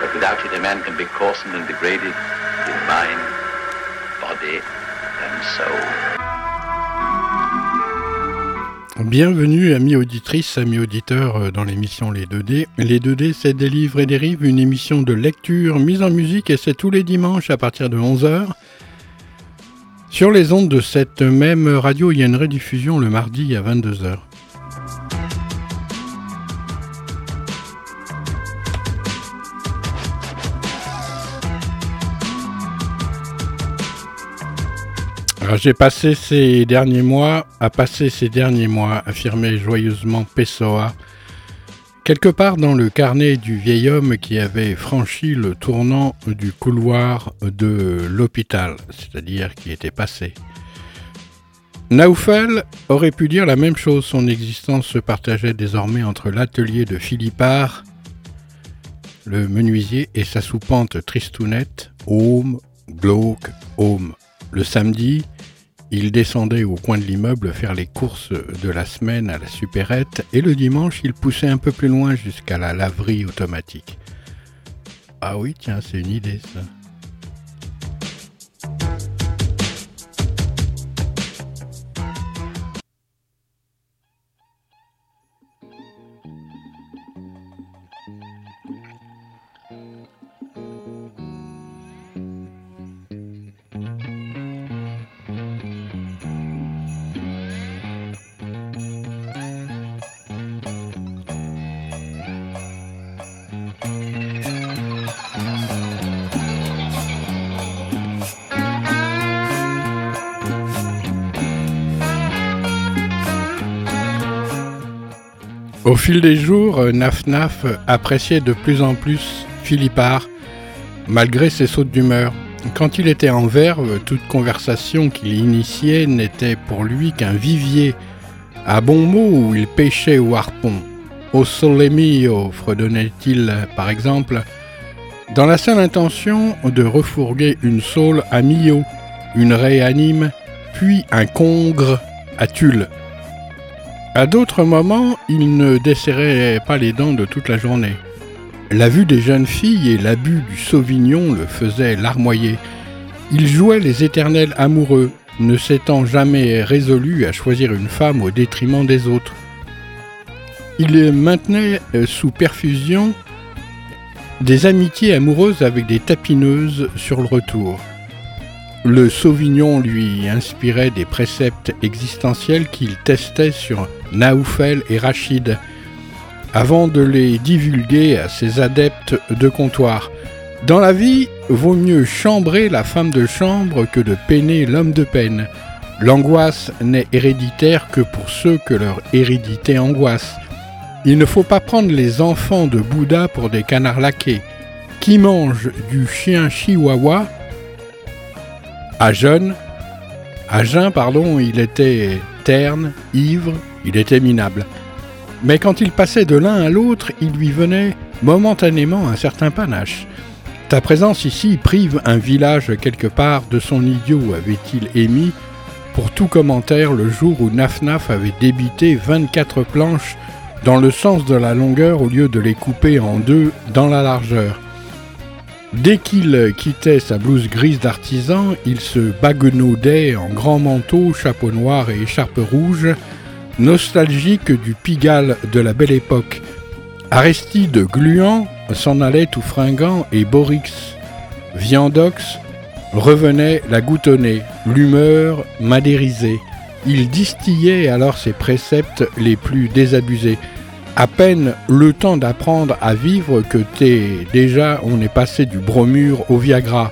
But without it, a man can be coarsened and degraded in mind, body, and soul. Bienvenue amis auditrices, amis auditeurs euh, dans l'émission Les 2D. Les 2D c'est des livres et des rives, une émission de lecture mise en musique et c'est tous les dimanches à partir de 11h. Sur les ondes de cette même radio, il y a une rediffusion le mardi à 22h. J'ai passé ces derniers mois, à passer ces derniers mois, affirmait joyeusement Pessoa, quelque part dans le carnet du vieil homme qui avait franchi le tournant du couloir de l'hôpital, c'est-à-dire qui était passé. Naufel aurait pu dire la même chose, son existence se partageait désormais entre l'atelier de Philippard, le menuisier, et sa soupante tristounette, home, glauque, home. Le samedi, il descendait au coin de l'immeuble faire les courses de la semaine à la supérette et le dimanche il poussait un peu plus loin jusqu'à la laverie automatique. Ah oui, tiens, c'est une idée ça. Fil des jours, Naf Naf appréciait de plus en plus Philippard, malgré ses sautes d'humeur. Quand il était en verve, toute conversation qu'il initiait n'était pour lui qu'un vivier, à bon mot où il pêchait au harpon. Au sole mio, fredonnait-il par exemple, dans la seule intention de refourguer une saule à Mio, une réanime, puis un congre à Tulle. À d'autres moments, il ne desserrait pas les dents de toute la journée. La vue des jeunes filles et l'abus du sauvignon le faisaient larmoyer. Il jouait les éternels amoureux, ne s'étant jamais résolu à choisir une femme au détriment des autres. Il maintenait euh, sous perfusion des amitiés amoureuses avec des tapineuses sur le retour. Le Sauvignon lui inspirait des préceptes existentiels qu'il testait sur Naoufel et Rachid, avant de les divulguer à ses adeptes de comptoir. Dans la vie, vaut mieux chambrer la femme de chambre que de peiner l'homme de peine. L'angoisse n'est héréditaire que pour ceux que leur hérédité angoisse. Il ne faut pas prendre les enfants de Bouddha pour des canards laqués. Qui mange du chien chihuahua à jeun, pardon, il était terne, ivre, il était minable. Mais quand il passait de l'un à l'autre, il lui venait momentanément un certain panache. Ta présence ici prive un village quelque part de son idiot, avait-il émis pour tout commentaire le jour où Nafnaf avait débité 24 planches dans le sens de la longueur au lieu de les couper en deux dans la largeur. Dès qu'il quittait sa blouse grise d'artisan, il se baguenaudait en grand manteau, chapeau noir et écharpe rouge, nostalgique du Pigalle de la belle époque. Aristide gluant s'en allait tout fringant et Borix, Viandox, revenait la goutonner, l'humeur madérisée. Il distillait alors ses préceptes les plus désabusés à peine le temps d'apprendre à vivre que t'es déjà on est passé du bromure au Viagra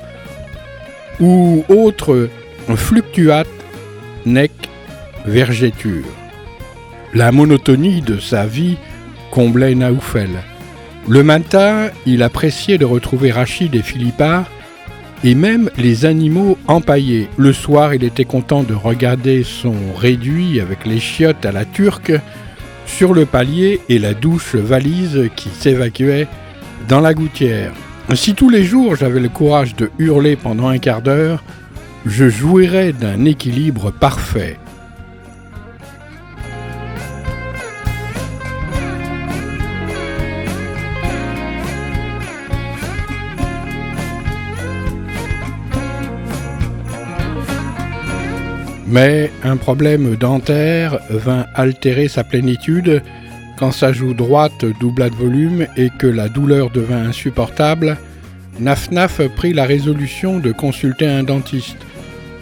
ou autre fluctuate nec vergéture. La monotonie de sa vie comblait Naoufel. Le matin, il appréciait de retrouver Rachid et Philippard et même les animaux empaillés. Le soir, il était content de regarder son réduit avec les chiottes à la turque sur le palier et la douche valise qui s'évacuait dans la gouttière. Si tous les jours j'avais le courage de hurler pendant un quart d'heure, je jouirais d'un équilibre parfait. Mais un problème dentaire vint altérer sa plénitude quand sa joue droite doubla de volume et que la douleur devint insupportable. Naf-Naf prit la résolution de consulter un dentiste.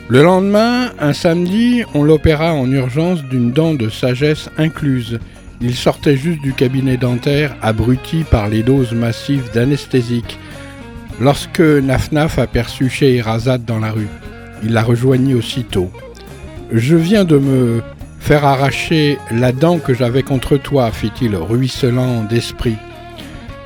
Le lendemain, un samedi, on l'opéra en urgence d'une dent de sagesse incluse. Il sortait juste du cabinet dentaire, abruti par les doses massives d'anesthésique. Lorsque Naf-Naf aperçut Scheherazade dans la rue, il la rejoignit aussitôt. Je viens de me faire arracher la dent que j'avais contre toi, fit-il, ruisselant d'esprit.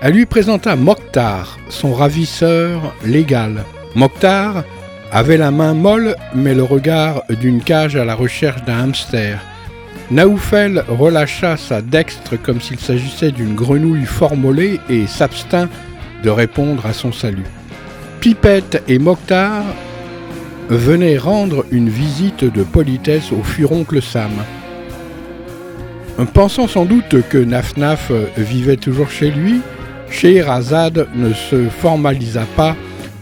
Elle lui présenta Mokhtar, son ravisseur légal. Mokhtar avait la main molle, mais le regard d'une cage à la recherche d'un hamster. Naoufel relâcha sa dextre comme s'il s'agissait d'une grenouille formolée et s'abstint de répondre à son salut. Pipette et Mokhtar venait rendre une visite de politesse au furoncle Sam. Pensant sans doute que Nafnaf vivait toujours chez lui, Scheherazade ne se formalisa pas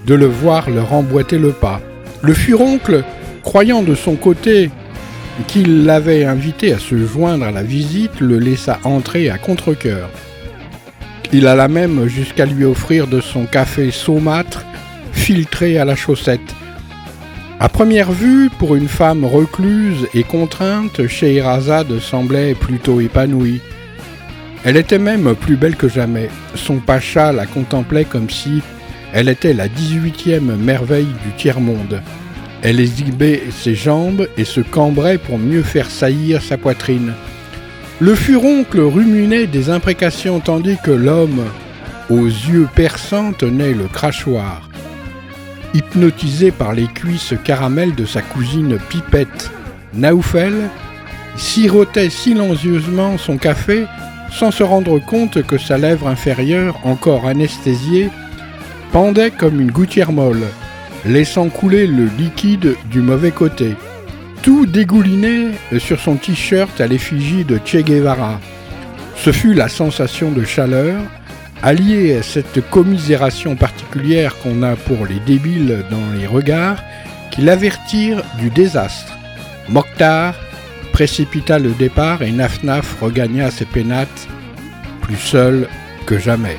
de le voir leur emboîter le pas. Le furoncle, croyant de son côté qu'il l'avait invité à se joindre à la visite, le laissa entrer à contre-coeur. Il alla même jusqu'à lui offrir de son café saumâtre filtré à la chaussette, à première vue, pour une femme recluse et contrainte, Scheherazade semblait plutôt épanouie. Elle était même plus belle que jamais. Son pacha la contemplait comme si elle était la 18e merveille du tiers-monde. Elle exhibait ses jambes et se cambrait pour mieux faire saillir sa poitrine. Le furoncle ruminait des imprécations tandis que l'homme, aux yeux perçants, tenait le crachoir hypnotisé par les cuisses caramel de sa cousine Pipette. Naoufel sirotait silencieusement son café sans se rendre compte que sa lèvre inférieure, encore anesthésiée, pendait comme une gouttière molle, laissant couler le liquide du mauvais côté. Tout dégoulinait sur son t-shirt à l'effigie de Che Guevara. Ce fut la sensation de chaleur, allié à cette commisération particulière qu'on a pour les débiles dans les regards, qui l'avertirent du désastre. Mokhtar précipita le départ et Nafnaf regagna ses pénates, plus seul que jamais.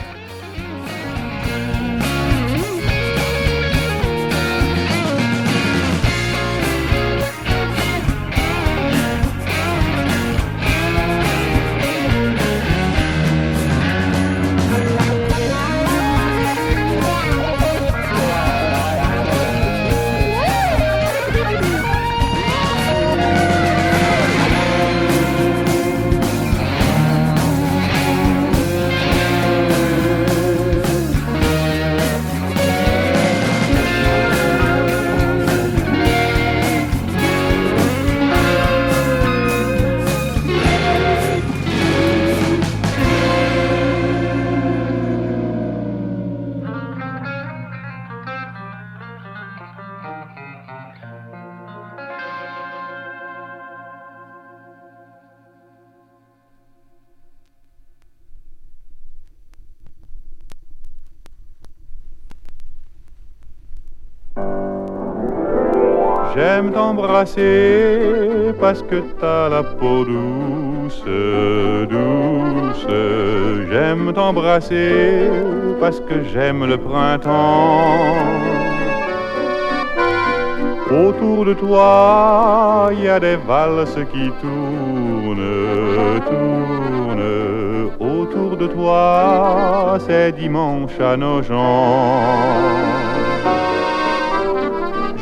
J'aime t'embrasser parce que t'as la peau douce, douce. J'aime t'embrasser parce que j'aime le printemps. Autour de toi, il y a des valses qui tournent, tournent. Autour de toi, c'est dimanche à nos gens.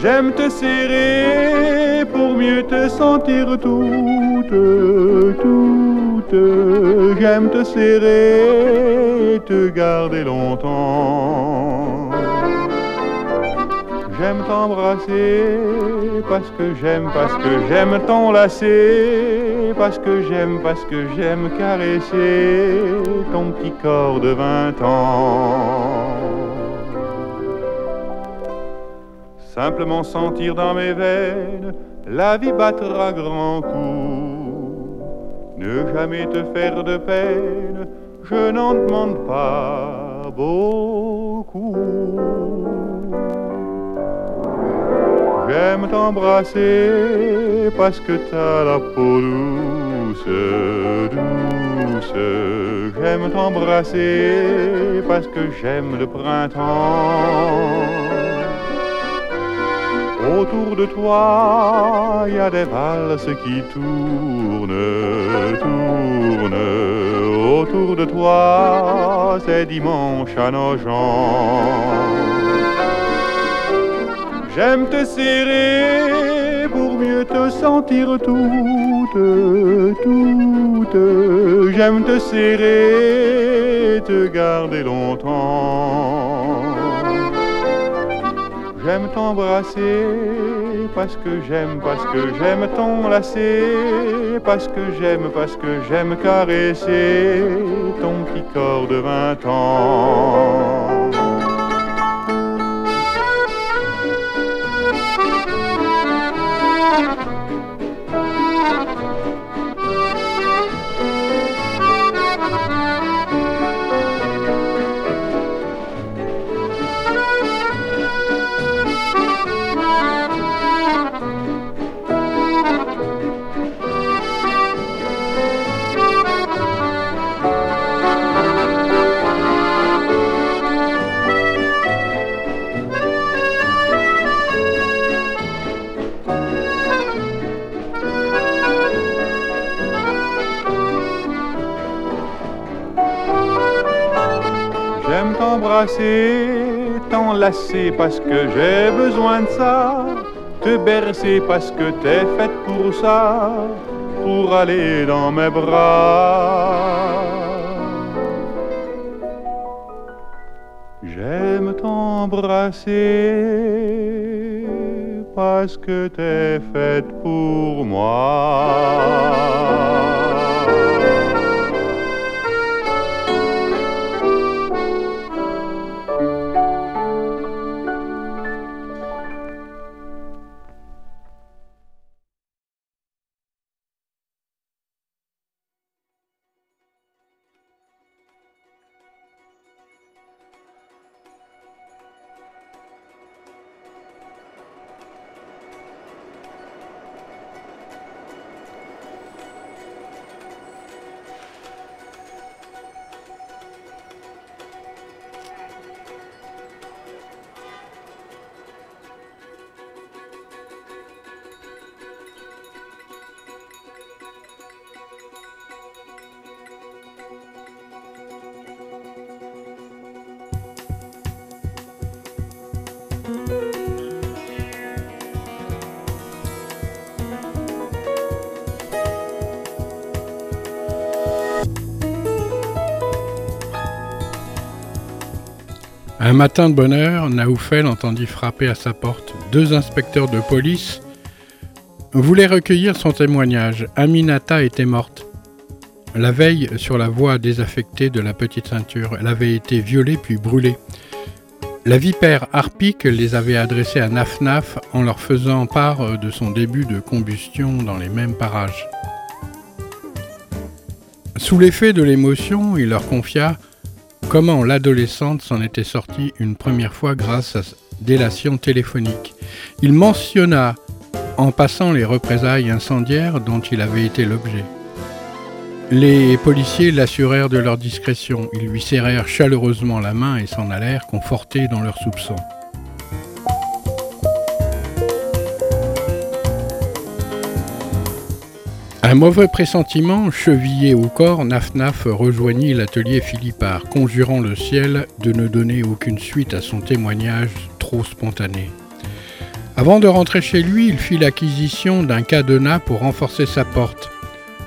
J'aime te serrer pour mieux te sentir toute, toute j'aime te serrer te garder longtemps. J'aime t'embrasser parce que j'aime, parce que j'aime t'enlacer, parce que j'aime, parce que j'aime caresser ton petit corps de vingt ans. Simplement sentir dans mes veines la vie battre à grands coups. Ne jamais te faire de peine, je n'en demande pas beaucoup. J'aime t'embrasser parce que t'as la peau douce, douce. J'aime t'embrasser parce que j'aime le printemps. Autour de toi, il y a des valses qui tournent, tournent. Autour de toi, c'est dimanche à nos gens. J'aime te serrer pour mieux te sentir toute, toute. J'aime te serrer te garder longtemps. J'aime t'embrasser parce que j'aime, parce que j'aime t'enlacer, parce que j'aime, parce que j'aime caresser ton petit corps de vingt ans. T'enlacer parce que j'ai besoin de ça, te bercer parce que t'es faite pour ça, pour aller dans mes bras. J'aime t'embrasser parce que t'es faite pour moi. Un matin de bonne heure, Naoufel entendit frapper à sa porte. Deux inspecteurs de police voulaient recueillir son témoignage. Aminata était morte. La veille, sur la voie désaffectée de la petite ceinture, elle avait été violée puis brûlée. La vipère harpique les avait adressés à Nafnaf en leur faisant part de son début de combustion dans les mêmes parages. Sous l'effet de l'émotion, il leur confia comment l'adolescente s'en était sortie une première fois grâce à délation téléphonique. Il mentionna en passant les représailles incendiaires dont il avait été l'objet. Les policiers l'assurèrent de leur discrétion. Ils lui serrèrent chaleureusement la main et s'en allèrent confortés dans leurs soupçons. Un mauvais pressentiment, chevillé au corps, Nafnaf rejoignit l'atelier Philippard, conjurant le ciel de ne donner aucune suite à son témoignage trop spontané. Avant de rentrer chez lui, il fit l'acquisition d'un cadenas pour renforcer sa porte.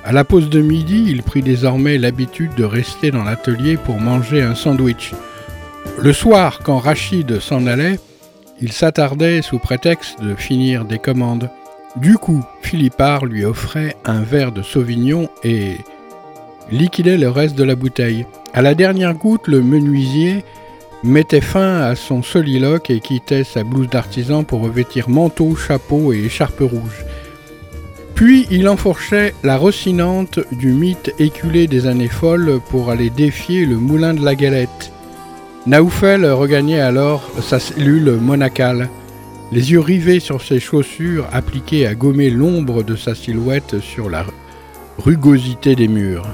À la pause de midi, il prit désormais l'habitude de rester dans l'atelier pour manger un sandwich. Le soir, quand Rachid s'en allait, il s'attardait sous prétexte de finir des commandes. Du coup, Philippard lui offrait un verre de Sauvignon et liquidait le reste de la bouteille. À la dernière goutte, le menuisier mettait fin à son soliloque et quittait sa blouse d'artisan pour revêtir manteau, chapeau et écharpe rouge. Puis il enfourchait la rossinante du mythe éculé des années folles pour aller défier le moulin de la galette. Naoufel regagnait alors sa cellule monacale, les yeux rivés sur ses chaussures appliquées à gommer l'ombre de sa silhouette sur la rugosité des murs.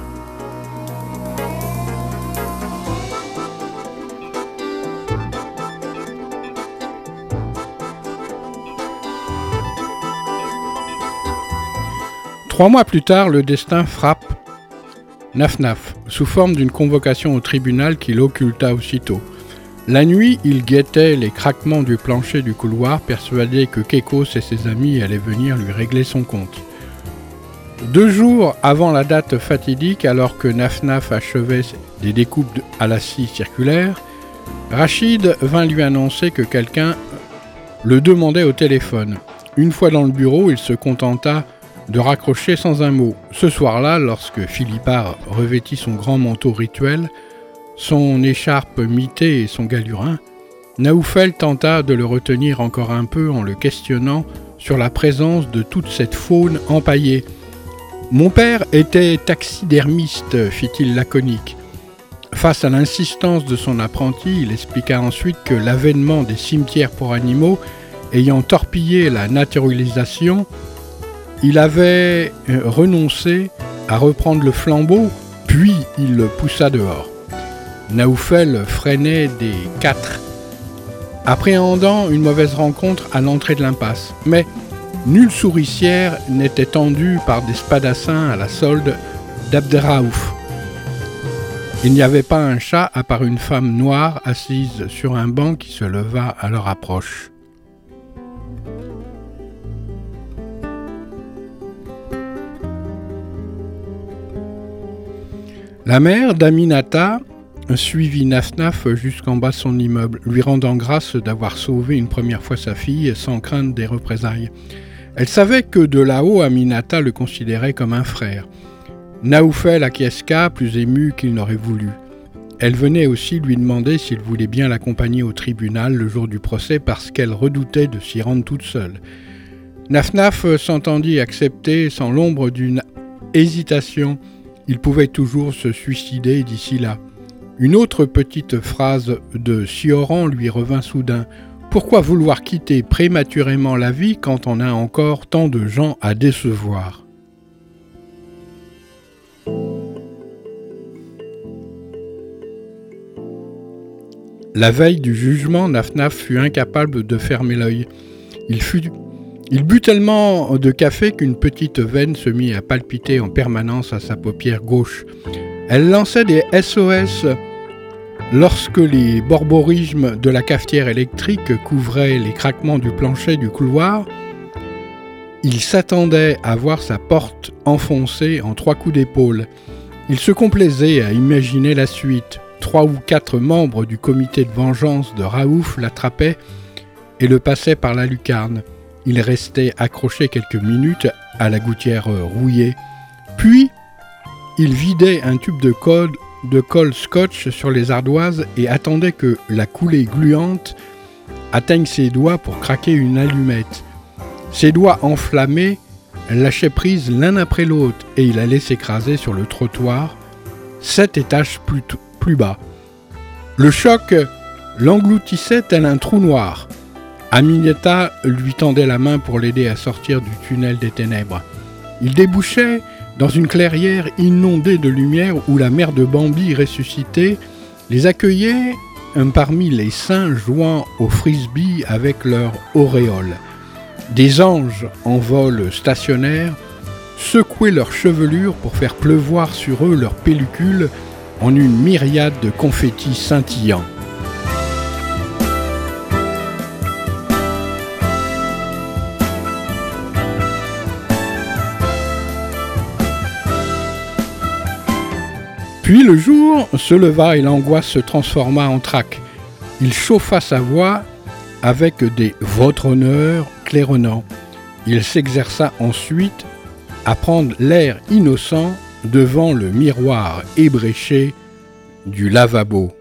Trois mois plus tard, le destin frappe Naf-Naf, sous forme d'une convocation au tribunal qu'il occulta aussitôt. La nuit, il guettait les craquements du plancher du couloir, persuadé que Kekos et ses amis allaient venir lui régler son compte. Deux jours avant la date fatidique, alors que Naf-Naf achevait des découpes à la scie circulaire, Rachid vint lui annoncer que quelqu'un le demandait au téléphone. Une fois dans le bureau, il se contenta de raccrocher sans un mot. Ce soir-là, lorsque Philippard revêtit son grand manteau rituel, son écharpe mitée et son galurin, Naoufel tenta de le retenir encore un peu en le questionnant sur la présence de toute cette faune empaillée. Mon père était taxidermiste, fit-il laconique. Face à l'insistance de son apprenti, il expliqua ensuite que l'avènement des cimetières pour animaux ayant torpillé la naturalisation, il avait euh, renoncé à reprendre le flambeau, puis il le poussa dehors. Naoufel freinait des quatre, appréhendant une mauvaise rencontre à l'entrée de l'impasse. Mais nulle souricière n'était tendue par des spadassins à la solde d'Abderraouf. Il n'y avait pas un chat à part une femme noire assise sur un banc qui se leva à leur approche. La mère d'Aminata suivit Nafnaf jusqu'en bas son immeuble, lui rendant grâce d'avoir sauvé une première fois sa fille sans crainte des représailles. Elle savait que de là-haut, Aminata le considérait comme un frère. Naoufel acquiesca, plus ému qu'il n'aurait voulu. Elle venait aussi lui demander s'il voulait bien l'accompagner au tribunal le jour du procès parce qu'elle redoutait de s'y rendre toute seule. Nafnaf s'entendit accepter sans l'ombre d'une hésitation il pouvait toujours se suicider d'ici là. Une autre petite phrase de Sioran lui revint soudain. Pourquoi vouloir quitter prématurément la vie quand on a encore tant de gens à décevoir? La veille du jugement, Nafnaf fut incapable de fermer l'œil. Il fut il but tellement de café qu'une petite veine se mit à palpiter en permanence à sa paupière gauche. Elle lançait des SOS lorsque les borborismes de la cafetière électrique couvraient les craquements du plancher du couloir. Il s'attendait à voir sa porte enfoncée en trois coups d'épaule. Il se complaisait à imaginer la suite. Trois ou quatre membres du comité de vengeance de Raouf l'attrapaient et le passaient par la lucarne. Il restait accroché quelques minutes à la gouttière rouillée. Puis, il vidait un tube de colle, de colle scotch sur les ardoises et attendait que la coulée gluante atteigne ses doigts pour craquer une allumette. Ses doigts enflammés lâchaient prise l'un après l'autre et il allait s'écraser sur le trottoir, sept étages plus, bas. Le choc l'engloutissait tel un trou noir. Aminata lui tendait la main pour l'aider à sortir du tunnel des ténèbres. Il débouchait dans une clairière inondée de lumière où la mère de Bambi ressuscitée les accueillait parmi les saints jouant au frisbee avec leur auréole. Des anges en vol stationnaire secouaient leurs chevelures pour faire pleuvoir sur eux leurs pellicules en une myriade de confettis scintillants. Puis le jour se leva et l'angoisse se transforma en trac. Il chauffa sa voix avec des Votre honneur claironnants. Il s'exerça ensuite à prendre l'air innocent devant le miroir ébréché du lavabo.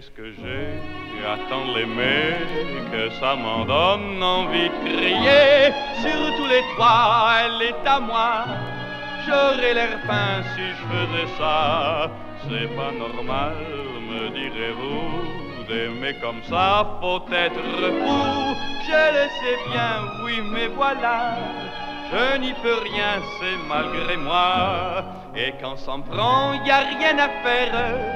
Qu'est-ce que j'ai à tant l'aimer que ça m'en donne envie de crier sur tous les toits, elle est à moi. J'aurais l'air fin si je faisais ça. C'est pas normal, me direz-vous, d'aimer comme ça, faut être fou. Je le sais bien, oui, mais voilà. Je n'y peux rien, c'est malgré moi. Et quand s'en prend, y a rien à faire.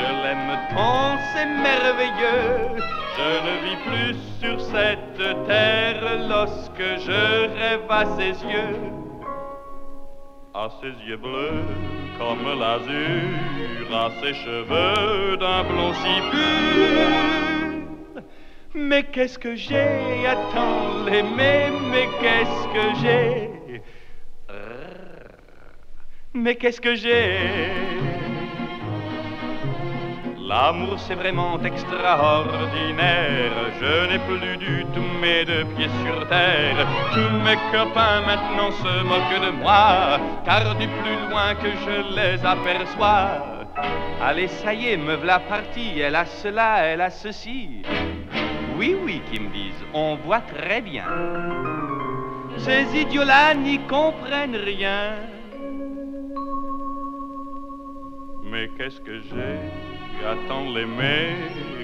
Je l'aime tant, c'est merveilleux. Je ne vis plus sur cette terre lorsque je rêve à ses yeux. À ses yeux bleus comme l'azur, à ses cheveux d'un blond si pur. Mais qu'est-ce que j'ai à tant l'aimer, mais qu'est-ce que j'ai? Mais qu'est-ce que j'ai? L'amour c'est vraiment extraordinaire. Je n'ai plus du tout mes deux pieds sur terre. Tous mes copains maintenant se moquent de moi, car du plus loin que je les aperçois. Allez, ça y est, me voilà partie. Elle a cela, elle a ceci. Oui, oui, qui me disent, on voit très bien. Ces idiots-là n'y comprennent rien. Mais qu'est-ce que j'ai J'attends l'aimer,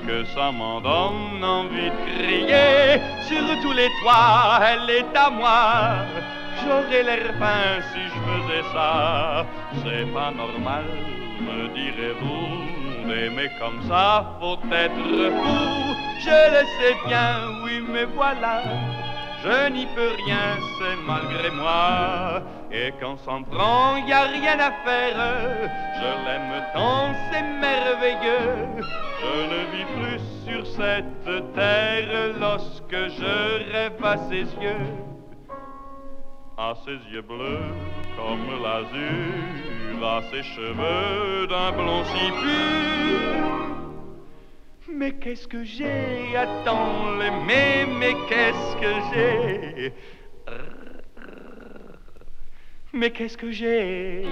que ça m'en donne envie de crier. Sur tous les toits, elle est à moi. J'aurais l'air fin si je faisais ça. C'est pas normal, me direz-vous. D'aimer comme ça, faut être fou. Je le sais bien, oui, mais voilà. Je n'y peux rien, c'est malgré moi. Et quand s'en prend, y a rien à faire. Je l'aime tant, c'est merveilleux. Je ne vis plus sur cette terre lorsque je rêve à ses yeux. À ses yeux bleus comme l'azur, à ses cheveux d'un blond si pur. Mais qu'est-ce que j'ai Attends l'aimer, mais qu'est-ce que j'ai? Mais qu'est-ce que j'ai?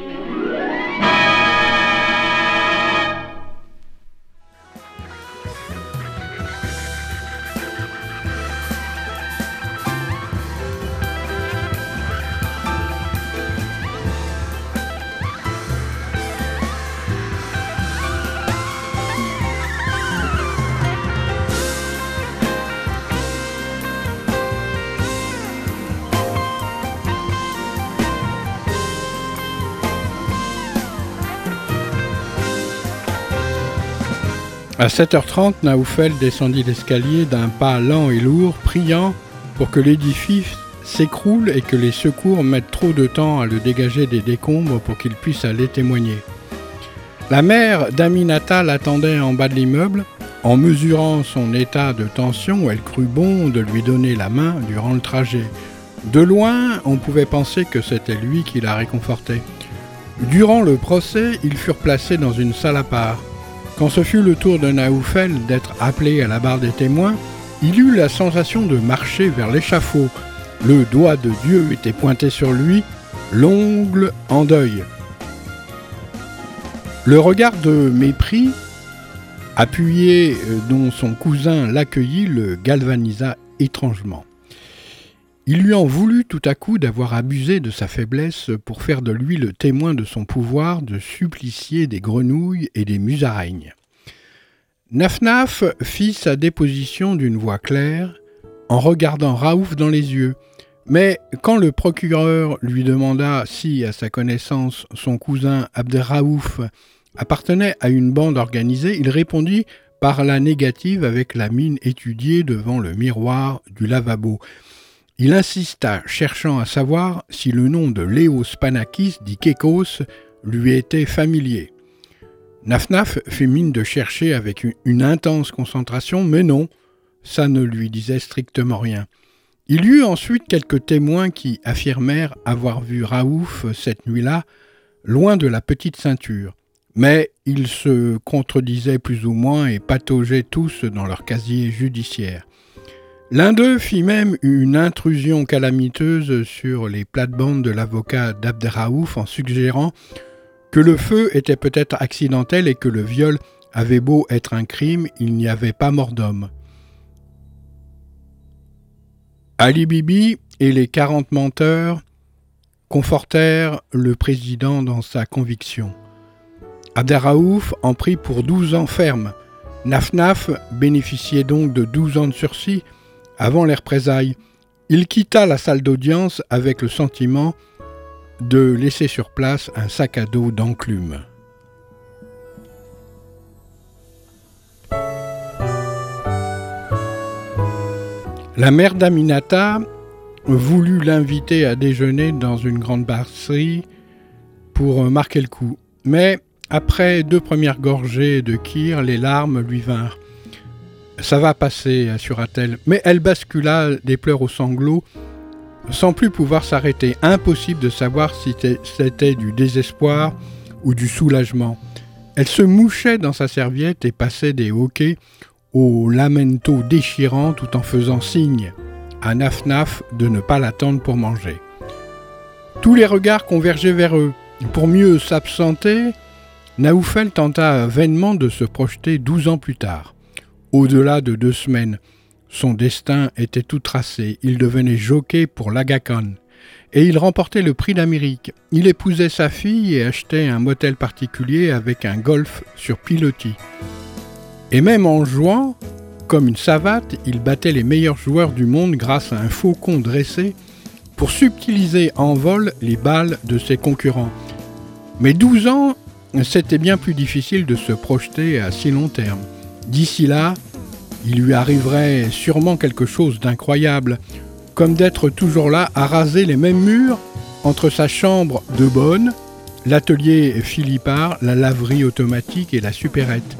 À 7h30, Naoufel descendit l'escalier d'un pas lent et lourd, priant pour que l'édifice s'écroule et que les secours mettent trop de temps à le dégager des décombres pour qu'il puisse aller témoigner. La mère d'Aminata l'attendait en bas de l'immeuble. En mesurant son état de tension, elle crut bon de lui donner la main durant le trajet. De loin, on pouvait penser que c'était lui qui la réconfortait. Durant le procès, ils furent placés dans une salle à part. Quand ce fut le tour de Naoufel d'être appelé à la barre des témoins, il eut la sensation de marcher vers l'échafaud. Le doigt de Dieu était pointé sur lui, l'ongle en deuil. Le regard de mépris, appuyé euh, dont son cousin l'accueillit, le galvanisa étrangement. Il lui en voulut tout à coup d'avoir abusé de sa faiblesse pour faire de lui le témoin de son pouvoir de supplicier des grenouilles et des musaraignes. Nafnaf fit sa déposition d'une voix claire, en regardant Raouf dans les yeux, mais quand le procureur lui demanda si, à sa connaissance, son cousin Abderraouf appartenait à une bande organisée, il répondit par la négative avec la mine étudiée devant le miroir du lavabo. Il insista, cherchant à savoir si le nom de Léos Panakis, dit Kekos, lui était familier. Nafnaf fit mine de chercher avec une intense concentration, mais non, ça ne lui disait strictement rien. Il y eut ensuite quelques témoins qui affirmèrent avoir vu Raouf cette nuit-là, loin de la petite ceinture. Mais ils se contredisaient plus ou moins et pataugeaient tous dans leur casier judiciaire. L'un d'eux fit même une intrusion calamiteuse sur les plates-bandes de l'avocat d'Abderraouf en suggérant que le feu était peut-être accidentel et que le viol avait beau être un crime, il n'y avait pas mort d'homme. Ali Bibi et les quarante menteurs confortèrent le président dans sa conviction. Abderraouf en prit pour douze ans ferme. Nafnaf bénéficiait donc de douze ans de sursis avant les représailles, il quitta la salle d'audience avec le sentiment de laisser sur place un sac à dos d'enclume. La mère d'Aminata voulut l'inviter à déjeuner dans une grande brasserie pour marquer le coup. Mais après deux premières gorgées de kir, les larmes lui vinrent. Ça va passer, assura-t-elle, mais elle bascula des pleurs aux sanglots, sans plus pouvoir s'arrêter. Impossible de savoir si c'était du désespoir ou du soulagement. Elle se mouchait dans sa serviette et passait des hoquets au lamento déchirant tout en faisant signe à Naf-Naf de ne pas l'attendre pour manger. Tous les regards convergeaient vers eux. Pour mieux s'absenter, Naoufel tenta vainement de se projeter douze ans plus tard. Au-delà de deux semaines, son destin était tout tracé. Il devenait jockey pour l'Agacan. Et il remportait le prix d'Amérique. Il épousait sa fille et achetait un motel particulier avec un golf sur pilotis. Et même en jouant, comme une savate, il battait les meilleurs joueurs du monde grâce à un faucon dressé pour subtiliser en vol les balles de ses concurrents. Mais 12 ans, c'était bien plus difficile de se projeter à si long terme. D'ici là, il lui arriverait sûrement quelque chose d'incroyable, comme d'être toujours là à raser les mêmes murs entre sa chambre de bonne, l'atelier Philippard, la laverie automatique et la supérette.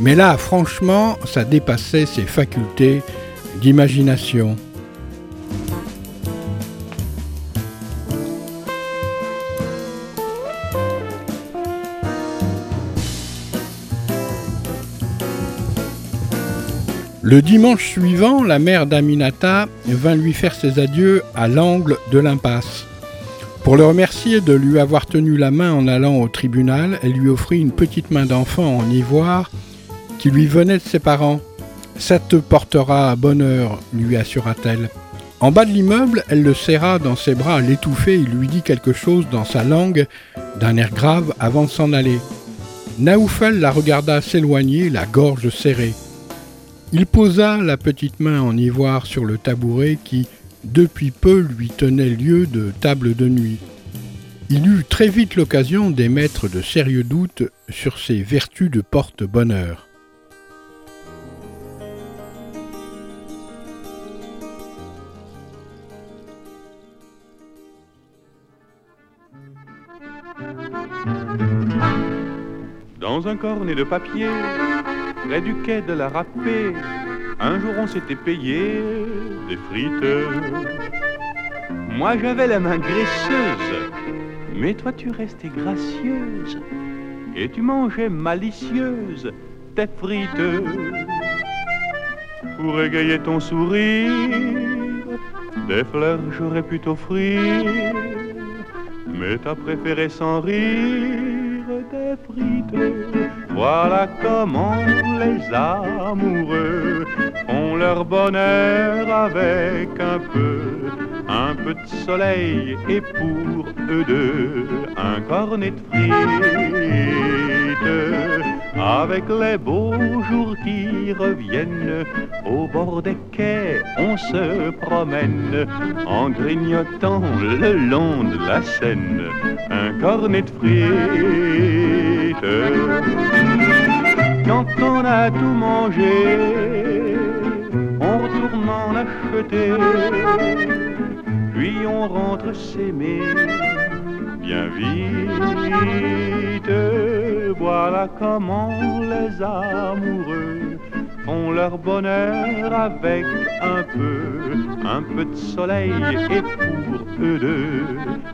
Mais là, franchement, ça dépassait ses facultés d'imagination. Le dimanche suivant, la mère d'Aminata vint lui faire ses adieux à l'angle de l'impasse. Pour le remercier de lui avoir tenu la main en allant au tribunal, elle lui offrit une petite main d'enfant en ivoire qui lui venait de ses parents. Ça te portera à bonheur, lui assura-t-elle. En bas de l'immeuble, elle le serra dans ses bras à l'étouffer et lui dit quelque chose dans sa langue d'un air grave avant de s'en aller. Naoufel la regarda s'éloigner, la gorge serrée. Il posa la petite main en ivoire sur le tabouret qui, depuis peu, lui tenait lieu de table de nuit. Il eut très vite l'occasion d'émettre de sérieux doutes sur ses vertus de porte-bonheur. Dans un cornet de papier, près du quai de la râpée, un jour on s'était payé des frites. Moi j'avais la main graisseuse, mais toi tu restais gracieuse, et tu mangeais malicieuse tes frites. Pour égayer ton sourire, des fleurs j'aurais pu t'offrir, mais t'as préféré sans rire des frites. Voilà comment les amoureux font leur bonheur avec un peu, un peu de soleil et pour eux deux, un cornet de frites. Avec les beaux jours qui reviennent, au bord des quais, on se promène en grignotant le long de la Seine un cornet de frites. Quand on a tout mangé, on retourne en acheter puis on rentre s'aimer bien vite. Voilà comment les amoureux font leur bonheur avec un peu, un peu de soleil et pour eux deux,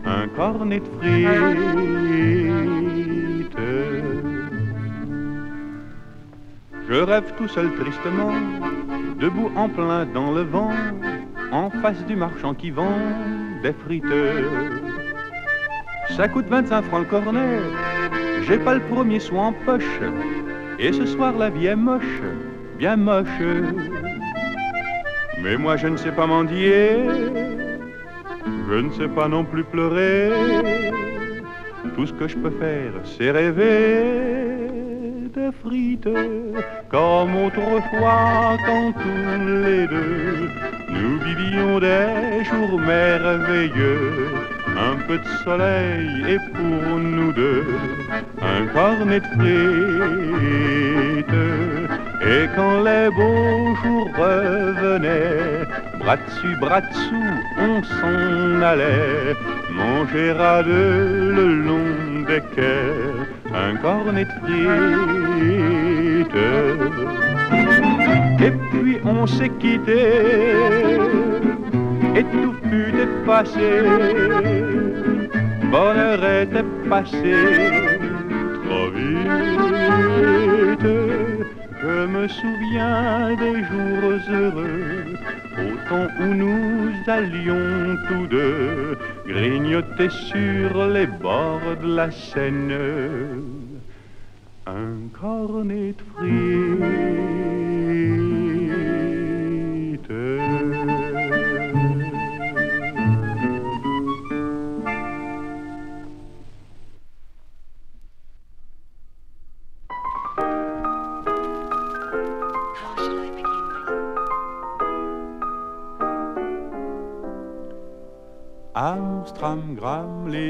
un cornet de frites. Je rêve tout seul tristement, debout en plein dans le vent, en face du marchand qui vend des frites. Ça coûte 25 francs le cornet, j'ai pas le premier sou en poche, et ce soir la vie est moche, bien moche. Mais moi je ne sais pas mendier, je ne sais pas non plus pleurer. Tout ce que je peux faire, c'est rêver frites, comme autrefois quand tous les deux nous vivions des jours merveilleux. Un peu de soleil et pour nous deux, un cornet de frites. Et quand les beaux jours revenaient, bras dessus, bras dessous, on s'en allait manger à deux le long des quais, un cornet de. Et puis on s'est quitté, et tout fut effacé, bonheur était passé trop vite. Je me souviens des jours heureux, au temps où nous allions tous deux grignoter sur les bords de la Seine un cornet de frites.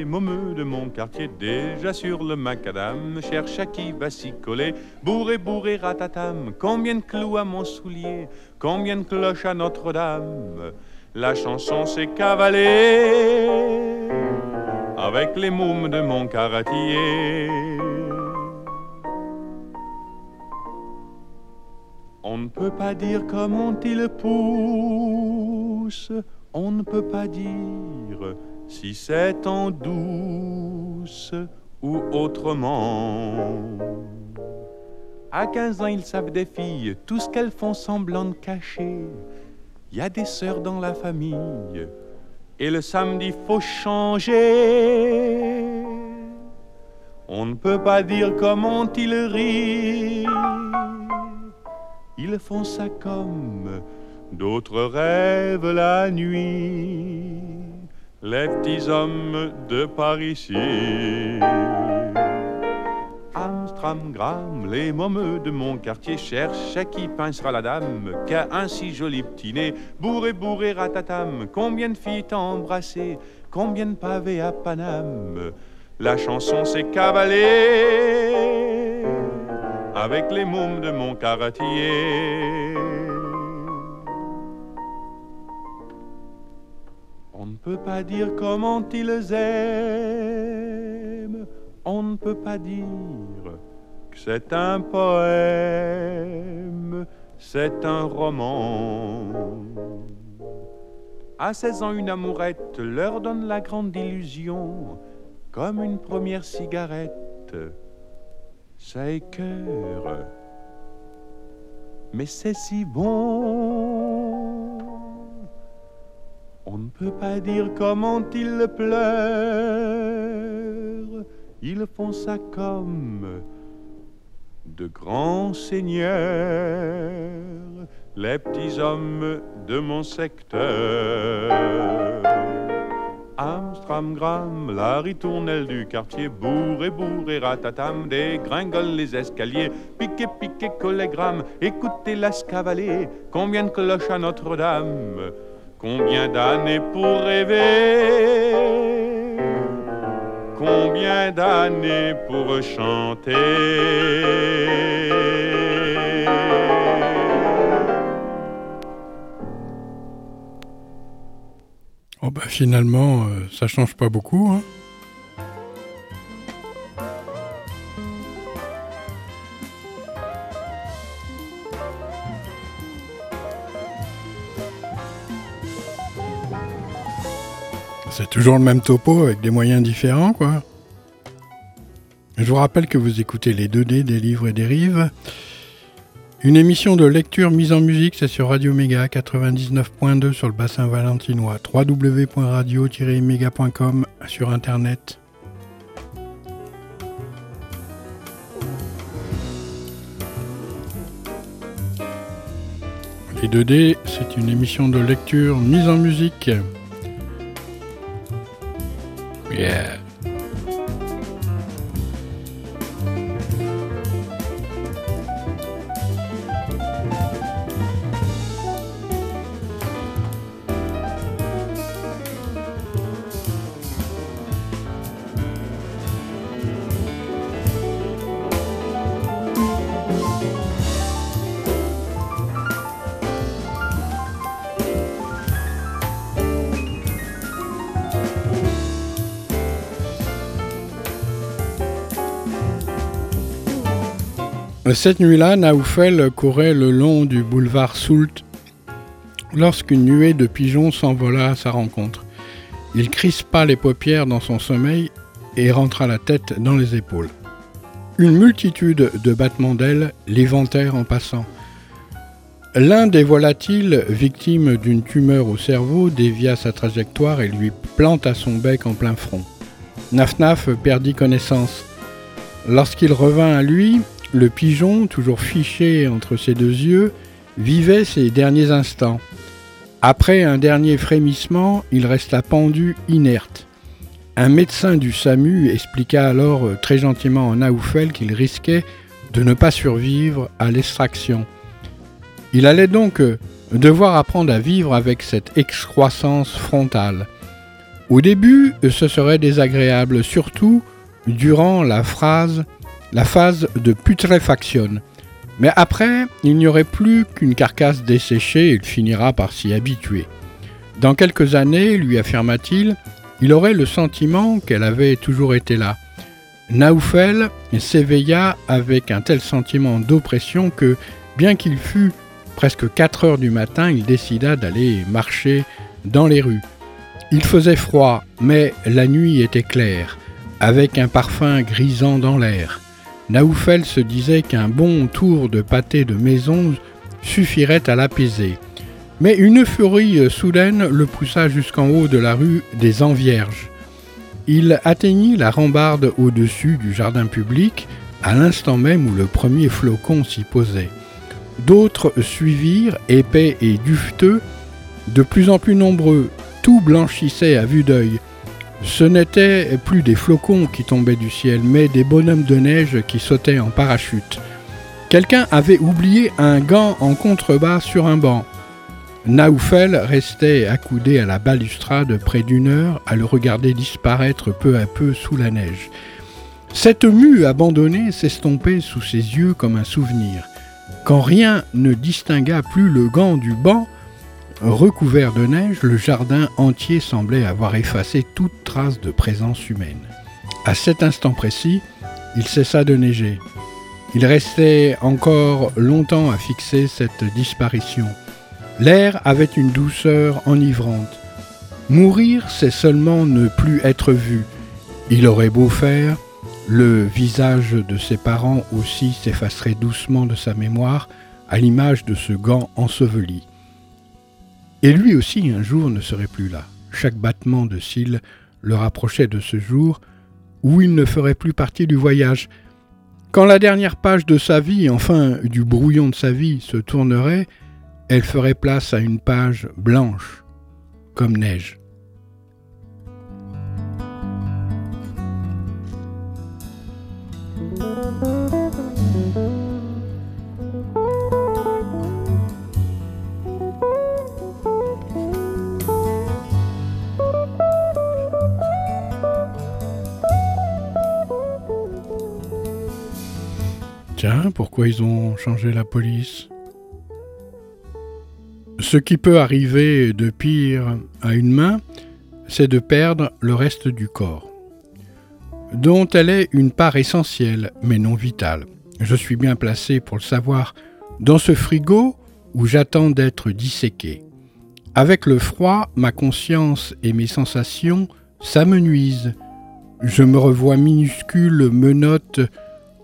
Momeux de mon quartier, déjà sur le macadam, cherche à qui va s'y coller. Bourré, bourré, ratatam, combien de clous à mon soulier, combien de cloches à Notre-Dame. La chanson s'est cavalée avec les mômes de mon quartier. On ne peut pas dire comment il pousse, on ne peut pas dire si c'est en douce ou autrement. À 15 ans, ils savent des filles, tout ce qu'elles font semblant de cacher. Il y a des sœurs dans la famille, et le samedi, faut changer. On ne peut pas dire comment ils rient. Ils font ça comme d'autres rêvent la nuit, les petits hommes de par ici. Amstramgram, les mômeux de mon quartier cherchent à qui pincera la dame, qu'a un si joli petit nez, bourré, bourré, ratatam. Combien de filles embrassé, combien de pavés à Paname. La chanson s'est cavalée avec les mômes de mon quartier. Peut pas dire comment ils aiment, on ne peut pas dire que c'est un poème, c'est un roman. À 16 ans, une amourette leur donne la grande illusion, comme une première cigarette. Ça écœure, mais c'est si bon. On ne peut pas dire comment ils pleurent. Ils font ça comme de grands seigneurs, les petits hommes de mon secteur. Amstramgram, la ritournelle du quartier, bourré, bourré, ratatam, dégringole les escaliers, piqué, piqué, collégramme, écoutez la scavaler, combien de cloches à Notre-Dame, combien d'années pour rêver, combien d'années pour chanter? Oh, bah finalement, euh, ça change pas beaucoup. Hein. Toujours le même topo avec des moyens différents, quoi. Je vous rappelle que vous écoutez les 2D des livres et des rives. Une émission de lecture mise en musique, c'est sur Radio Méga 99.2 sur le bassin valentinois, www.radio-méga.com sur internet. Les 2D, c'est une émission de lecture mise en musique. Yeah. Cette nuit-là, Naoufel courait le long du boulevard Soult lorsqu'une nuée de pigeons s'envola à sa rencontre. Il crispa les paupières dans son sommeil et rentra la tête dans les épaules. Une multitude de battements d'ailes l'éventèrent en passant. L'un des volatiles, victime d'une tumeur au cerveau, dévia sa trajectoire et lui planta son bec en plein front. Nafnaf perdit connaissance. Lorsqu'il revint à lui, le pigeon, toujours fiché entre ses deux yeux, vivait ses derniers instants. Après un dernier frémissement, il resta pendu inerte. Un médecin du SAMU expliqua alors euh, très gentiment à Naoufel qu'il risquait de ne pas survivre à l'extraction. Il allait donc euh, devoir apprendre à vivre avec cette excroissance frontale. Au début, ce serait désagréable, surtout durant la phrase la phase de putréfaction. Mais après, il n'y aurait plus qu'une carcasse desséchée et il finira par s'y habituer. Dans quelques années, lui affirma-t-il, il aurait le sentiment qu'elle avait toujours été là. Naoufel s'éveilla avec un tel sentiment d'oppression que, bien qu'il fût presque 4 heures du matin, il décida d'aller marcher dans les rues. Il faisait froid, mais la nuit était claire, avec un parfum grisant dans l'air. Naoufel se disait qu'un bon tour de pâté de maison suffirait à l'apaiser. Mais une furie soudaine le poussa jusqu'en haut de la rue des Envierges. Il atteignit la rambarde au-dessus du jardin public à l'instant même où le premier flocon s'y posait. D'autres suivirent, épais et dufteux, de plus en plus nombreux, tout blanchissait à vue d'œil, ce n'étaient plus des flocons qui tombaient du ciel, mais des bonhommes de neige qui sautaient en parachute. Quelqu'un avait oublié un gant en contrebas sur un banc. Naoufel restait accoudé à la balustrade près d'une heure à le regarder disparaître peu à peu sous la neige. Cette mue abandonnée s'estompait sous ses yeux comme un souvenir. Quand rien ne distingua plus le gant du banc, Recouvert de neige, le jardin entier semblait avoir effacé toute trace de présence humaine. À cet instant précis, il cessa de neiger. Il restait encore longtemps à fixer cette disparition. L'air avait une douceur enivrante. Mourir, c'est seulement ne plus être vu. Il aurait beau faire, le visage de ses parents aussi s'effacerait doucement de sa mémoire, à l'image de ce gant enseveli. Et lui aussi un jour ne serait plus là. Chaque battement de cils le rapprochait de ce jour où il ne ferait plus partie du voyage. Quand la dernière page de sa vie, enfin du brouillon de sa vie, se tournerait, elle ferait place à une page blanche, comme neige. Pourquoi ils ont changé la police? Ce qui peut arriver de pire à une main c'est de perdre le reste du corps, dont elle est une part essentielle, mais non vitale. Je suis bien placé pour le savoir dans ce frigo où j'attends d'être disséqué. Avec le froid, ma conscience et mes sensations s'amenuisent. Je me revois minuscule, menotte,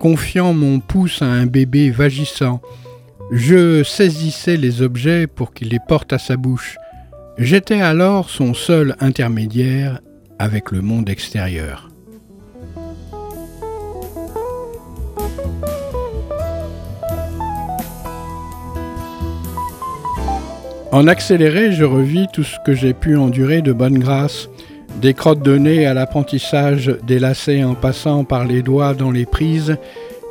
confiant mon pouce à un bébé vagissant. Je saisissais les objets pour qu'il les porte à sa bouche. J'étais alors son seul intermédiaire avec le monde extérieur. En accéléré, je revis tout ce que j'ai pu endurer de bonne grâce, des crottes de nez à l'apprentissage des lacets en passant par les doigts dans les prises.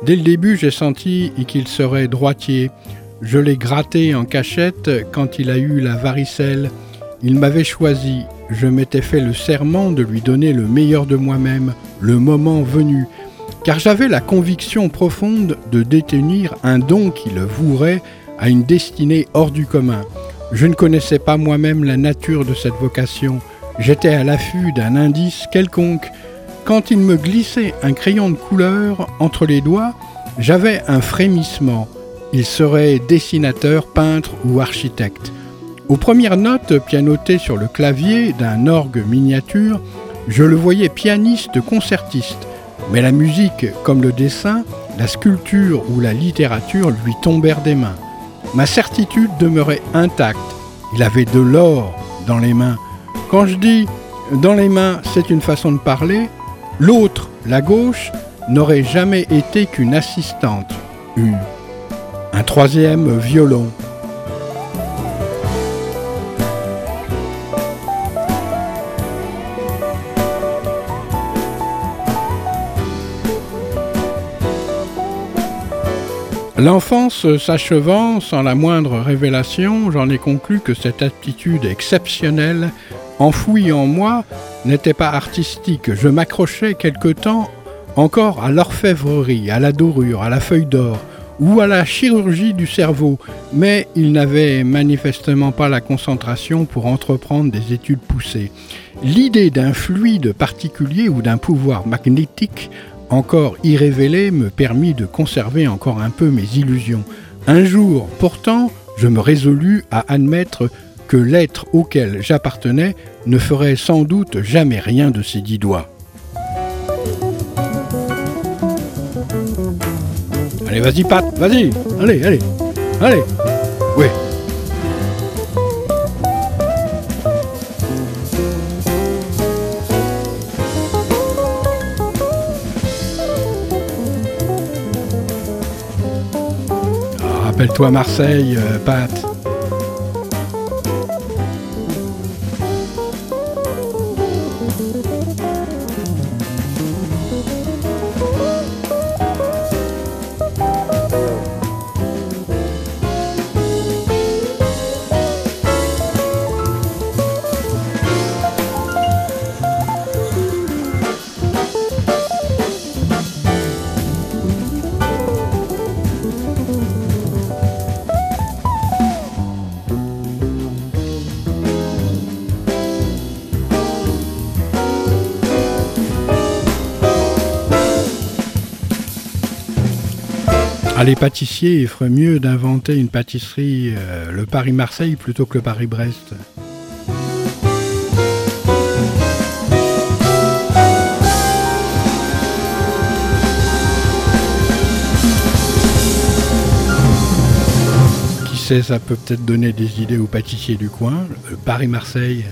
Dès le début, j'ai senti qu'il serait droitier. Je l'ai gratté en cachette quand il a eu la varicelle. Il m'avait choisi. Je m'étais fait le serment de lui donner le meilleur de moi-même, le moment venu, car j'avais la conviction profonde de détenir un don qui le vouerait à une destinée hors du commun. Je ne connaissais pas moi-même la nature de cette vocation. J'étais à l'affût d'un indice quelconque. Quand il me glissait un crayon de couleur entre les doigts, j'avais un frémissement. Il serait dessinateur, peintre ou architecte. Aux premières notes pianotées sur le clavier d'un orgue miniature, je le voyais pianiste concertiste, mais la musique, comme le dessin, la sculpture ou la littérature lui tombèrent des mains. Ma certitude demeurait intacte. Il avait de l'or dans les mains. Quand je dis dans les mains, c'est une façon de parler, l'autre, la gauche, n'aurait jamais été qu'une assistante, une, un troisième violon, L'enfance s'achevant sans la moindre révélation, j'en ai conclu que cette attitude exceptionnelle, enfouie en moi, n'était pas artistique. Je m'accrochais quelque temps encore à l'orfèvrerie, à la dorure, à la feuille d'or, ou à la chirurgie du cerveau, mais il n'avait manifestement pas la concentration pour entreprendre des études poussées. L'idée d'un fluide particulier ou d'un pouvoir magnétique encore irrévélé me permit de conserver encore un peu mes illusions. Un jour, pourtant, je me résolus à admettre que l'être auquel j'appartenais ne ferait sans doute jamais rien de ses dix doigts. Allez, vas-y, Pat, vas-y, allez, allez, allez, oui. Rappelle-toi Marseille, euh, Pat. Les pâtissiers feraient mieux d'inventer une pâtisserie, euh, le Paris-Marseille plutôt que le Paris-Brest. Qui sait, ça peut peut-être donner des idées aux pâtissiers du coin. Le Paris-Marseille.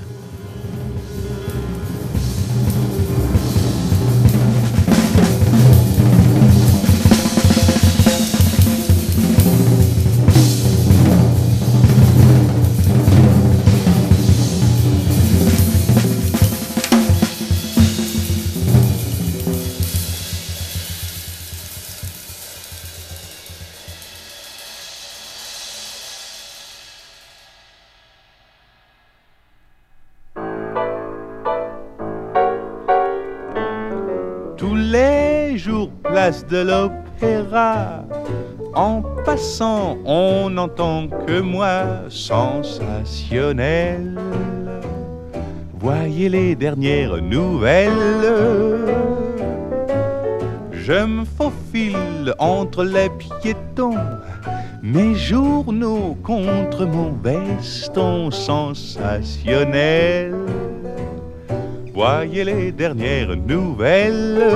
De l'opéra. En passant, on n'entend que moi, sensationnel. Voyez les dernières nouvelles. Je me faufile entre les piétons, mes journaux contre mon veston sensationnel. Voyez les dernières nouvelles.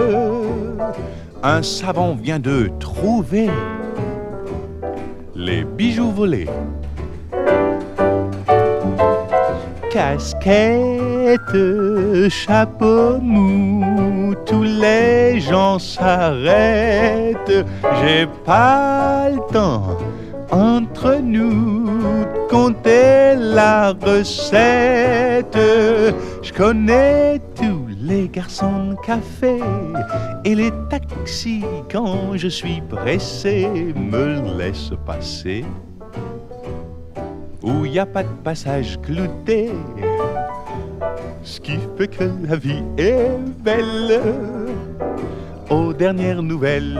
Un savant vient de trouver les bijoux volés casquette, chapeau mou, tous les gens s'arrêtent. J'ai pas le temps entre nous de compter la recette. Je connais tous les garçons de café et les taxis quand je suis pressé me laissent passer où il a pas de passage clouté. Ce qui fait que la vie est belle aux dernières nouvelles.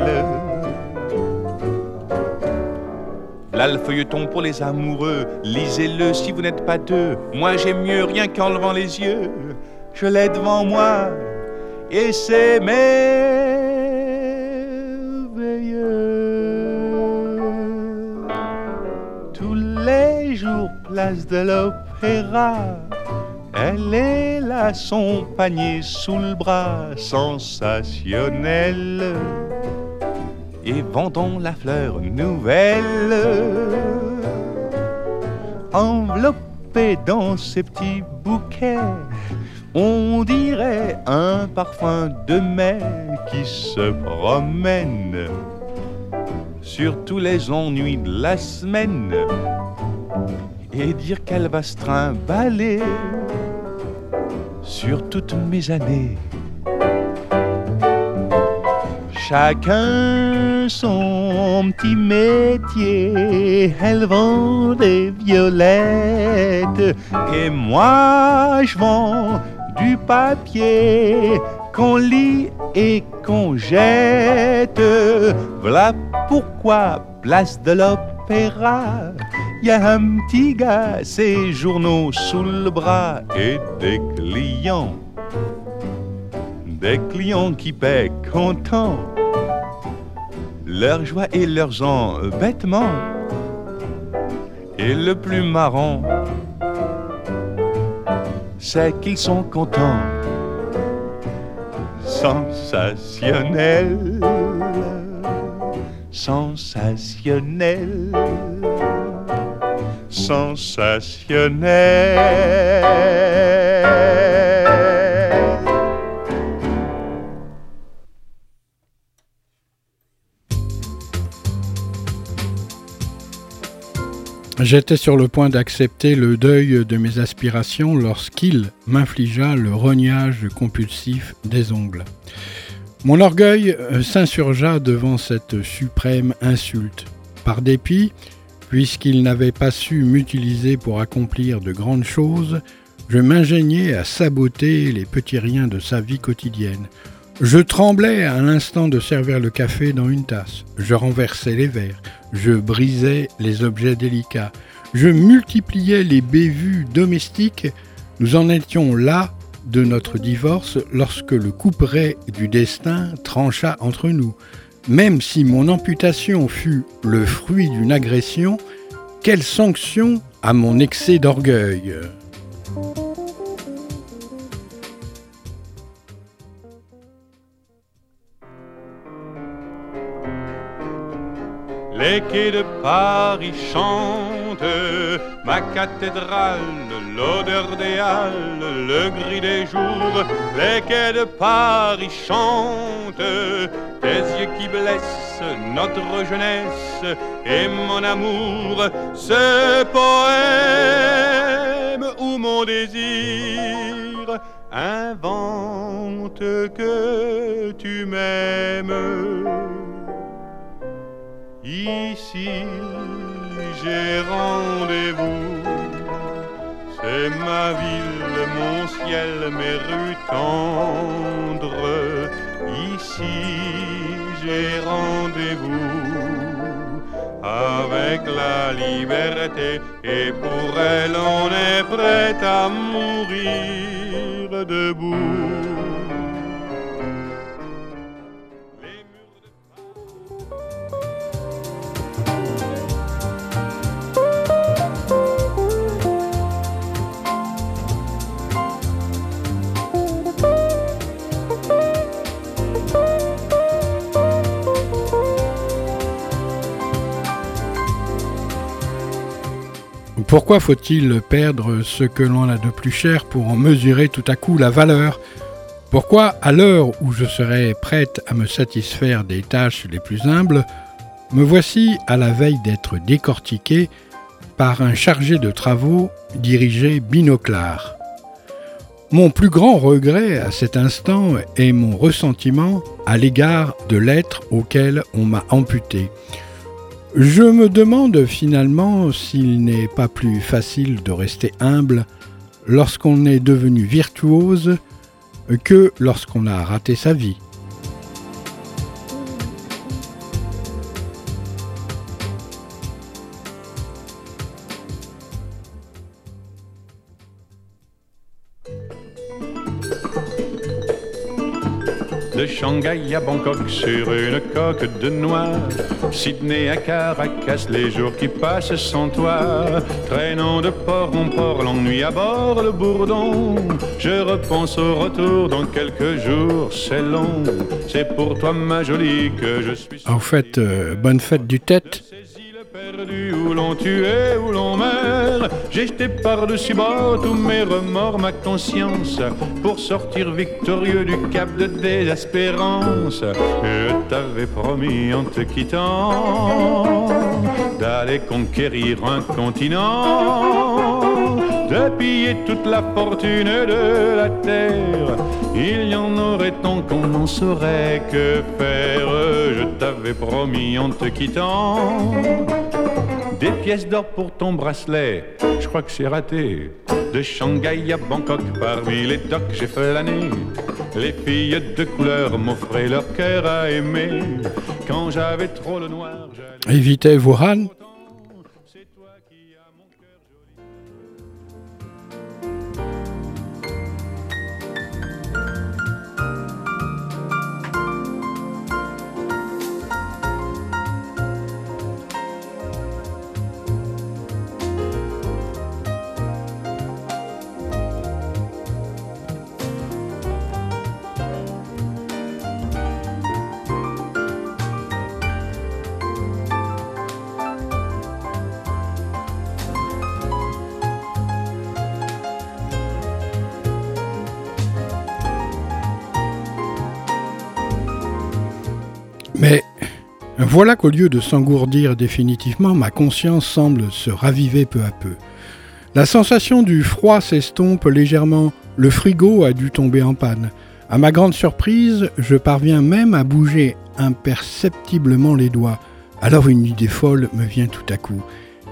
Là le feuilleton pour les amoureux, lisez-le si vous n'êtes pas deux. Moi j'aime mieux rien qu'en levant les yeux. Je l'ai devant moi et c'est merveilleux. Tous les jours, place de l'opéra. Elle est là, son panier sous le bras, sensationnel. Et vendons la fleur nouvelle, enveloppée dans ses petits bouquets. On dirait un parfum de mai qui se promène sur tous les ennuis de la semaine et dire qu'elle va se trimballer sur toutes mes années. Chacun son petit métier, elle vend des violettes et moi je vends du papier qu'on lit et qu'on jette. Voilà pourquoi, place de l'opéra, y a un petit gars, ses journaux sous le bras et des clients. Des clients qui paient contents leur joie et leurs embêtements. Et le plus marrant, c'est qu'ils sont contents. Sensationnel, sensationnel, sensationnel. J'étais sur le point d'accepter le deuil de mes aspirations lorsqu'il m'infligea le rognage compulsif des ongles. Mon orgueil euh, s'insurgea devant cette suprême insulte. Par dépit, puisqu'il n'avait pas su m'utiliser pour accomplir de grandes choses, je m'ingéniais à saboter les petits riens de sa vie quotidienne. Je tremblais à l'instant de servir le café dans une tasse. Je renversais les verres. Je brisais les objets délicats. Je multipliais les bévues domestiques. Nous en étions là de notre divorce lorsque le couperet du destin trancha entre nous. Même si mon amputation fut le fruit d'une agression, quelle sanction à mon excès d'orgueil Les quais de Paris chantent, ma cathédrale, l'odeur des halles, le gris des jours. Les quais de Paris chantent, tes yeux qui blessent notre jeunesse et mon amour. Ce poème où mon désir invente que tu m'aimes. Ici, j'ai rendez-vous. C'est ma ville, mon ciel, mes rues tendres. Ici, j'ai rendez-vous avec la liberté. Et pour elle, on est prêt à mourir. debout. Pourquoi faut-il perdre ce que l'on a de plus cher pour en mesurer tout à coup la valeur? Pourquoi, à l'heure où je serais prête à me satisfaire des tâches les plus humbles, me voici à la veille d'être décortiqué par un chargé de travaux dirigé binoclard Mon plus grand regret à cet instant est mon ressentiment à l'égard de l'être auquel on m'a amputé. Je me demande finalement s'il n'est pas plus facile de rester humble lorsqu'on est devenu virtuose que lorsqu'on a raté sa vie. Shanghai à Bangkok sur une coque de noix. Sydney à Caracas, les jours qui passent sans toi. Traînant de port en port, l'ennui à bord, le bourdon. Je repense au retour dans quelques jours, c'est long. C'est pour toi, ma jolie, que je suis. En fait, euh, bonne fête du tête où l'on tuait, où l'on meurt. J'ai jeté par-dessus bord tous mes remords, ma conscience, pour sortir victorieux du cap de désespérance. Je t'avais promis en te quittant d'aller conquérir un continent de piller toute la fortune de la terre. Il y en aurait tant qu'on n'en saurait que faire? Je t'avais promis en te quittant des pièces d'or pour ton bracelet. Je crois que c'est raté. De Shanghai à Bangkok, parmi les docks j'ai flâné. Les filles de couleur m'offraient leur cœur à aimer. Quand j'avais trop le noir, Évitez Wuhan voilà qu'au lieu de s'engourdir définitivement, ma conscience semble se raviver peu à peu. La sensation du froid s'estompe légèrement, le frigo a dû tomber en panne. À ma grande surprise, je parviens même à bouger imperceptiblement les doigts. Alors une idée folle me vient tout à coup.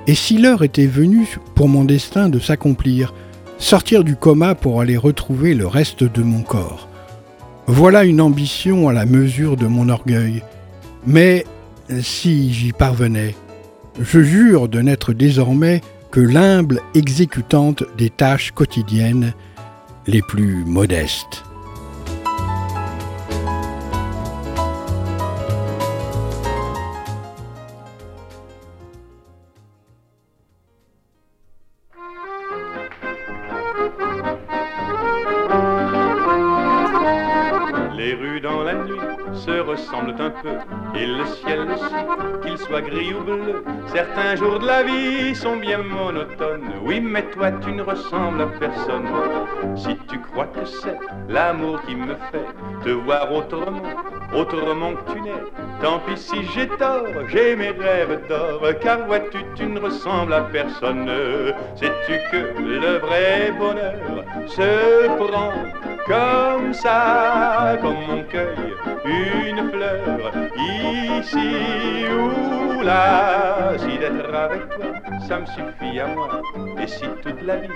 Et si l'heure était venue pour mon destin de s'accomplir, sortir du coma pour aller retrouver le reste de mon corps Voilà une ambition à la mesure de mon orgueil. Mais si j'y parvenais, je jure de n'être désormais que l'humble exécutante des tâches quotidiennes les plus modestes. Un peu, et le ciel aussi, qu'il soit gris ou bleu. Certains jours de la vie sont bien monotones, oui, mais toi tu ne ressembles à personne. Si tu crois que c'est l'amour qui me fait te voir autrement, autrement que tu n'es, tant pis si j'ai tort, j'ai mes rêves d'or, car vois-tu, tu ne ressembles à personne. Sais-tu que le vrai bonheur se prend comme ça, comme mon cueille une fleur, ici ou là. Si d'être avec toi, ça me suffit à moi. Et si toute la vie,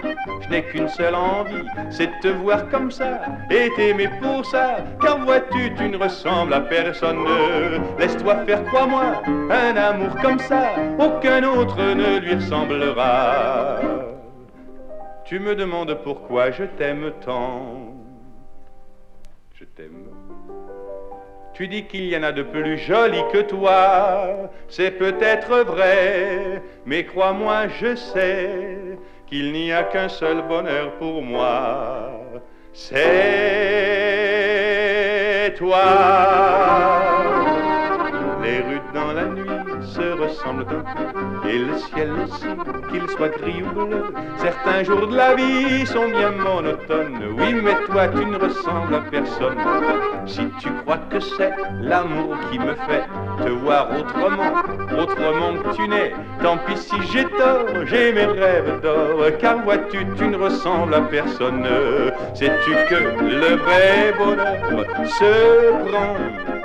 je n'ai qu'une seule envie, c'est de te voir comme ça et t'aimer pour ça. Car vois-tu, tu ne ressembles à personne. Laisse-toi faire, crois-moi, un amour comme ça, aucun autre ne lui ressemblera. Tu me demandes pourquoi je t'aime tant. Tu dis qu'il y en a de plus jolis que toi, c'est peut-être vrai, mais crois-moi, je sais qu'il n'y a qu'un seul bonheur pour moi, c'est toi. Et le ciel aussi, qu'il soit gris ou bleu. Certains jours de la vie sont bien monotones, oui, mais toi tu ne ressembles à personne. Si tu crois que c'est l'amour qui me fait te voir autrement, autrement que tu n'es, tant pis si j'ai tort, j'ai mes rêves d'or, car vois-tu, tu ne ressembles à personne. Sais-tu que le vrai bonheur se prend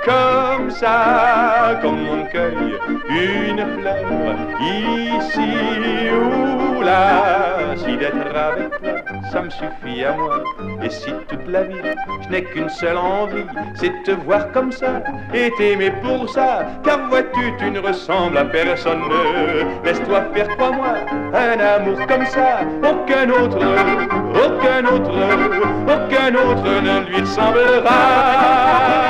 comme ça, comme on cueille une fleur, ici ou là. Si d'être avec toi, ça me suffit à moi. Et si toute la vie, je n'ai qu'une seule envie, c'est te voir comme ça et t'aimer pour ça. Car vois-tu, tu ne ressembles à personne. Laisse-toi faire, crois-moi, un amour comme ça. Aucun autre, aucun autre, aucun autre ne lui ressemblera.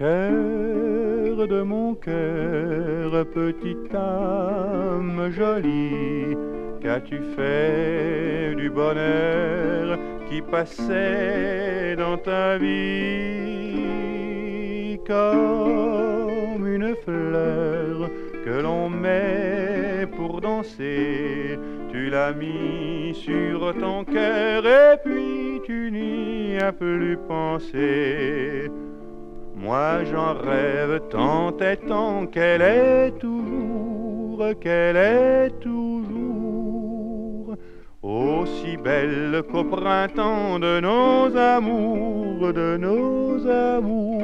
De mon cœur, petite âme jolie, qu'as-tu fait du bonheur qui passait dans ta vie comme une fleur que l'on met pour danser? Tu l'as mis sur ton cœur et puis tu n'y as plus pensé. Moi j'en rêve tant et tant qu'elle est toujours, qu'elle est toujours aussi belle qu'au printemps de nos amours, de nos amours.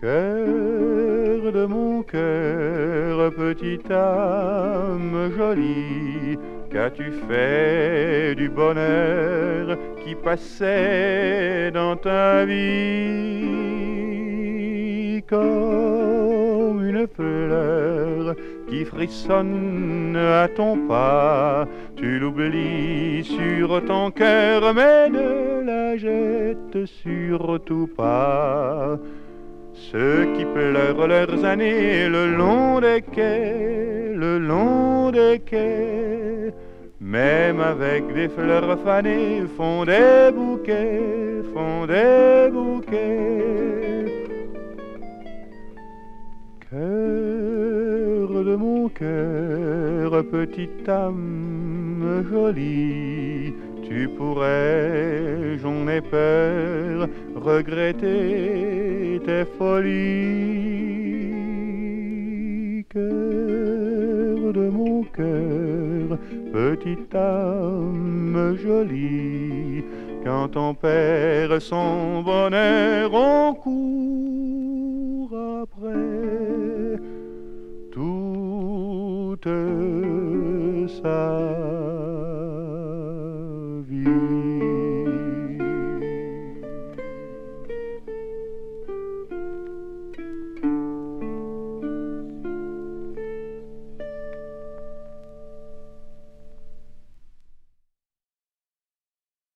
Cœur de mon cœur, petite âme jolie, Qu'as-tu fait du bonheur qui passait dans ta vie comme une fleur qui frissonne à ton pas. Tu l'oublies sur ton cœur mais ne la jette surtout pas. Ceux qui pleurent leurs années le long des quais, le long des quais, même avec des fleurs fanées, font des bouquets, font des bouquets. Cœur de mon cœur, petite âme jolie, tu pourrais, j'en ai peur, regretter tes folies. De mon cœur, petite âme jolie, quand on perd son bonheur, on court après toute sa